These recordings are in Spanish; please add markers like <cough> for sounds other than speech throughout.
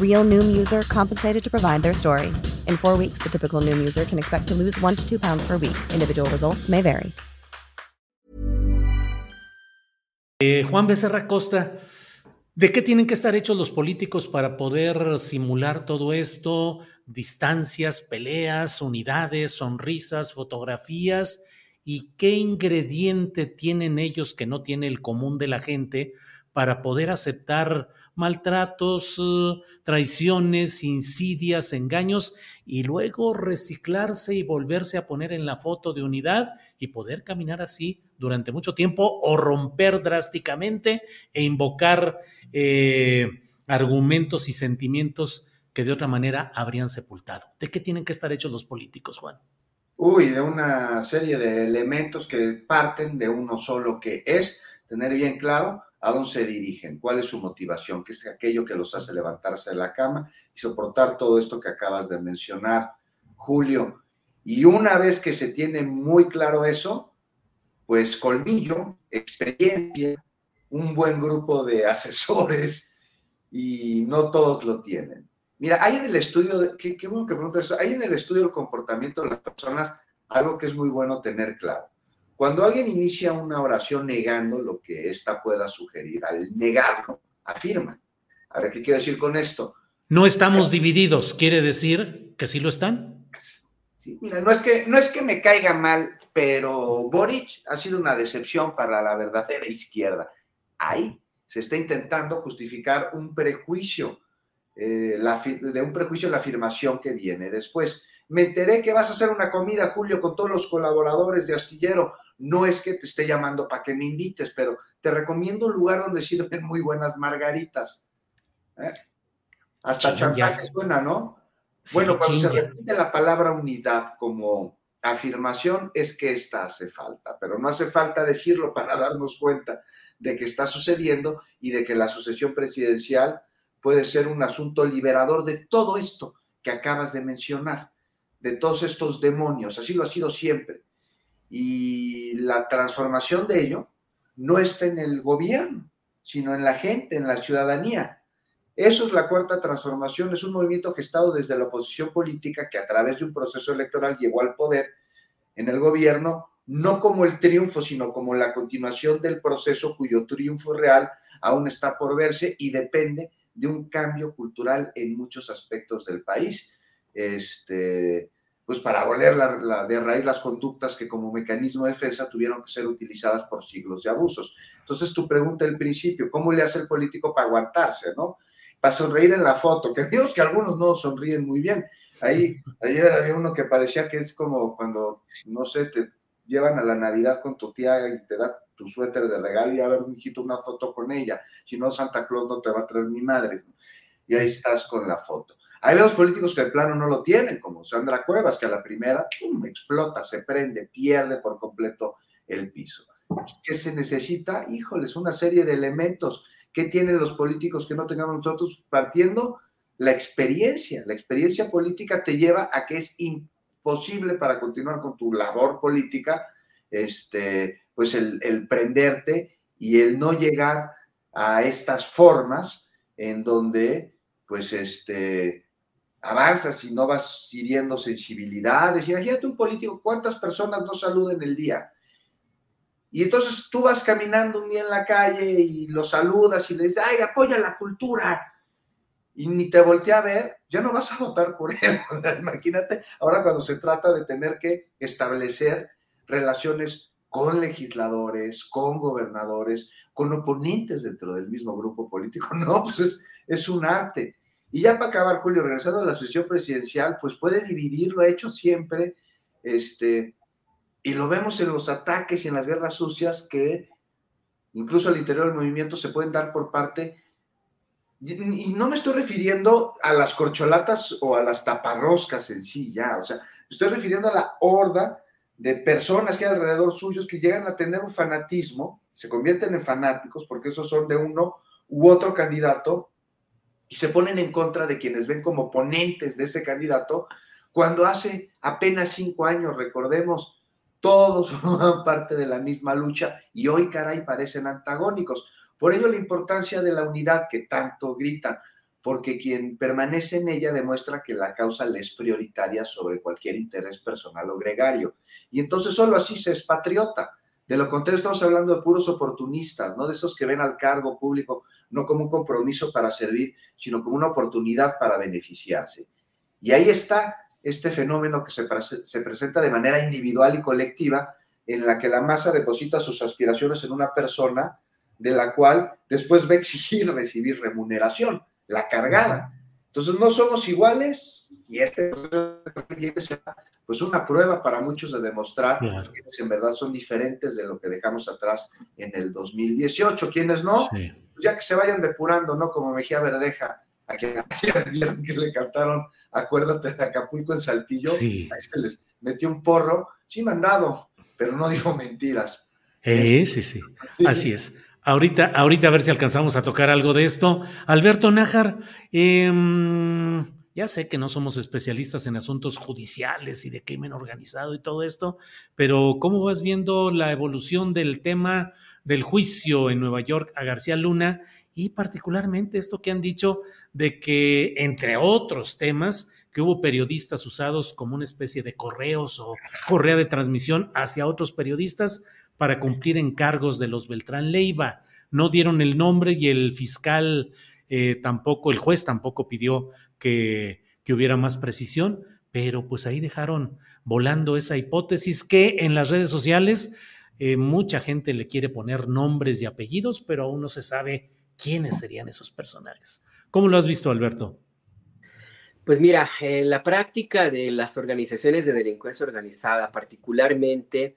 Real Noom user compensated to provide their story. In four weeks, the typical Noom user can expect to lose one to two pounds per week. Individual results may vary. Eh, Juan Becerra Costa, ¿de qué tienen que estar hechos los políticos para poder simular todo esto? Distancias, peleas, unidades, sonrisas, fotografías. ¿Y qué ingrediente tienen ellos que no tiene el común de la gente para poder aceptar maltratos, eh, traiciones, insidias, engaños y luego reciclarse y volverse a poner en la foto de unidad y poder caminar así durante mucho tiempo o romper drásticamente e invocar eh, argumentos y sentimientos que de otra manera habrían sepultado. ¿De qué tienen que estar hechos los políticos, Juan? Uy, de una serie de elementos que parten de uno solo que es tener bien claro a dónde se dirigen, cuál es su motivación, qué es aquello que los hace levantarse de la cama y soportar todo esto que acabas de mencionar, Julio. Y una vez que se tiene muy claro eso, pues colmillo, experiencia, un buen grupo de <laughs> asesores y no todos lo tienen. Mira, hay en el estudio, qué, bueno que preguntas eso, hay en el estudio del comportamiento de las personas algo que es muy bueno tener claro. Cuando alguien inicia una oración negando lo que ésta pueda sugerir, al negarlo, afirma. A ver, ¿qué quiero decir con esto? No estamos divididos, ¿quiere decir que sí lo están? Sí, mira, no es, que, no es que me caiga mal, pero Boric ha sido una decepción para la verdadera izquierda. Ahí se está intentando justificar un prejuicio, eh, la, de un prejuicio la afirmación que viene después. Me enteré que vas a hacer una comida, Julio, con todos los colaboradores de Astillero. No es que te esté llamando para que me invites, pero te recomiendo un lugar donde sirven muy buenas margaritas. ¿Eh? Hasta chantaje suena, ¿no? Sí, bueno, cuando se repite la palabra unidad como afirmación, es que esta hace falta, pero no hace falta decirlo para darnos cuenta de que está sucediendo y de que la sucesión presidencial puede ser un asunto liberador de todo esto que acabas de mencionar, de todos estos demonios. Así lo ha sido siempre y la transformación de ello no está en el gobierno, sino en la gente, en la ciudadanía. Eso es la cuarta transformación, es un movimiento gestado desde la oposición política que a través de un proceso electoral llegó al poder en el gobierno, no como el triunfo, sino como la continuación del proceso cuyo triunfo real aún está por verse y depende de un cambio cultural en muchos aspectos del país. Este, pues para volver la, de raíz las conductas que como mecanismo de defensa tuvieron que ser utilizadas por siglos de abusos. Entonces tu pregunta al principio, ¿cómo le hace el político para aguantarse, no? Para sonreír en la foto, que vimos que algunos no sonríen muy bien. Ahí, ayer había uno que parecía que es como cuando, no sé, te llevan a la Navidad con tu tía y te da tu suéter de regalo y a ver, hijito, una foto con ella. Si no, Santa Claus no te va a traer ni madre. Y ahí estás con la foto. Hay los políticos que de plano no lo tienen, como Sandra Cuevas, que a la primera pum, explota, se prende, pierde por completo el piso. ¿Qué se necesita? Híjoles, una serie de elementos. ¿Qué tienen los políticos que no tengamos nosotros? Partiendo la experiencia. La experiencia política te lleva a que es imposible para continuar con tu labor política, este, pues el, el prenderte y el no llegar a estas formas en donde, pues, este, avanzas y no vas hiriendo sensibilidades. Imagínate un político, ¿cuántas personas no saluden el día? Y entonces tú vas caminando un día en la calle y lo saludas y le dices, ay, apoya la cultura. y ni te voltea a ver, ya no vas a votar por <laughs> él. Imagínate ahora cuando se trata de tener que establecer relaciones con legisladores, con gobernadores, con oponentes dentro del mismo grupo político. <laughs> No, pues es, es un arte. Y ya para acabar, Julio, regresando a la sesión presidencial, pues puede dividir, lo ha hecho siempre, este, y lo vemos en los ataques y en las guerras sucias que incluso al interior del movimiento se pueden dar por parte, y no me estoy refiriendo a las corcholatas o a las taparroscas en sí, ya, o sea, me estoy refiriendo a la horda de personas que hay alrededor suyos que llegan a tener un fanatismo, se convierten en fanáticos porque esos son de uno u otro candidato y se ponen en contra de quienes ven como ponentes de ese candidato, cuando hace apenas cinco años, recordemos, todos <laughs> forman parte de la misma lucha y hoy, caray, parecen antagónicos. Por ello la importancia de la unidad que tanto gritan, porque quien permanece en ella demuestra que la causa le es prioritaria sobre cualquier interés personal o gregario. Y entonces solo así se es patriota. De lo contrario, estamos hablando de puros oportunistas, no de esos que ven al cargo público no como un compromiso para servir, sino como una oportunidad para beneficiarse. Y ahí está este fenómeno que se, se presenta de manera individual y colectiva, en la que la masa deposita sus aspiraciones en una persona de la cual después va a exigir recibir remuneración, la cargada. Entonces no somos iguales y este pues una prueba para muchos de demostrar que en verdad son diferentes de lo que dejamos atrás en el 2018. Quienes no, pues ya que se vayan depurando, ¿no? Como Mejía Verdeja, a quien <laughs> que le cantaron Acuérdate de Acapulco en Saltillo, ahí se les metió un porro, sí mandado, pero no dijo mentiras. Eh, sí, sí, así es. Ahorita, ahorita a ver si alcanzamos a tocar algo de esto. Alberto Nájar, em, ya sé que no somos especialistas en asuntos judiciales y de crimen organizado y todo esto, pero ¿cómo vas viendo la evolución del tema del juicio en Nueva York a García Luna y particularmente esto que han dicho de que, entre otros temas, que hubo periodistas usados como una especie de correos o correa de transmisión hacia otros periodistas para cumplir encargos de los Beltrán Leiva. No dieron el nombre y el fiscal eh, tampoco, el juez tampoco pidió que, que hubiera más precisión, pero pues ahí dejaron volando esa hipótesis que en las redes sociales eh, mucha gente le quiere poner nombres y apellidos, pero aún no se sabe quiénes serían esos personajes. ¿Cómo lo has visto, Alberto? Pues mira, en la práctica de las organizaciones de delincuencia organizada, particularmente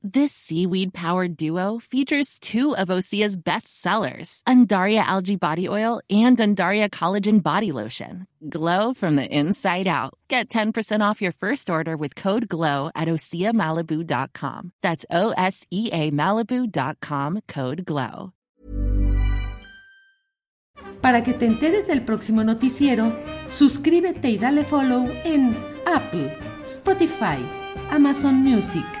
This seaweed powered duo features two of Osea's best sellers, Undaria Algae Body Oil and Undaria Collagen Body Lotion. Glow from the inside out. Get 10% off your first order with code GLOW at OseaMalibu.com. That's O S E A Malibu.com code GLOW. Para que te enteres del próximo noticiero, suscríbete y dale follow en Apple, Spotify, Amazon Music.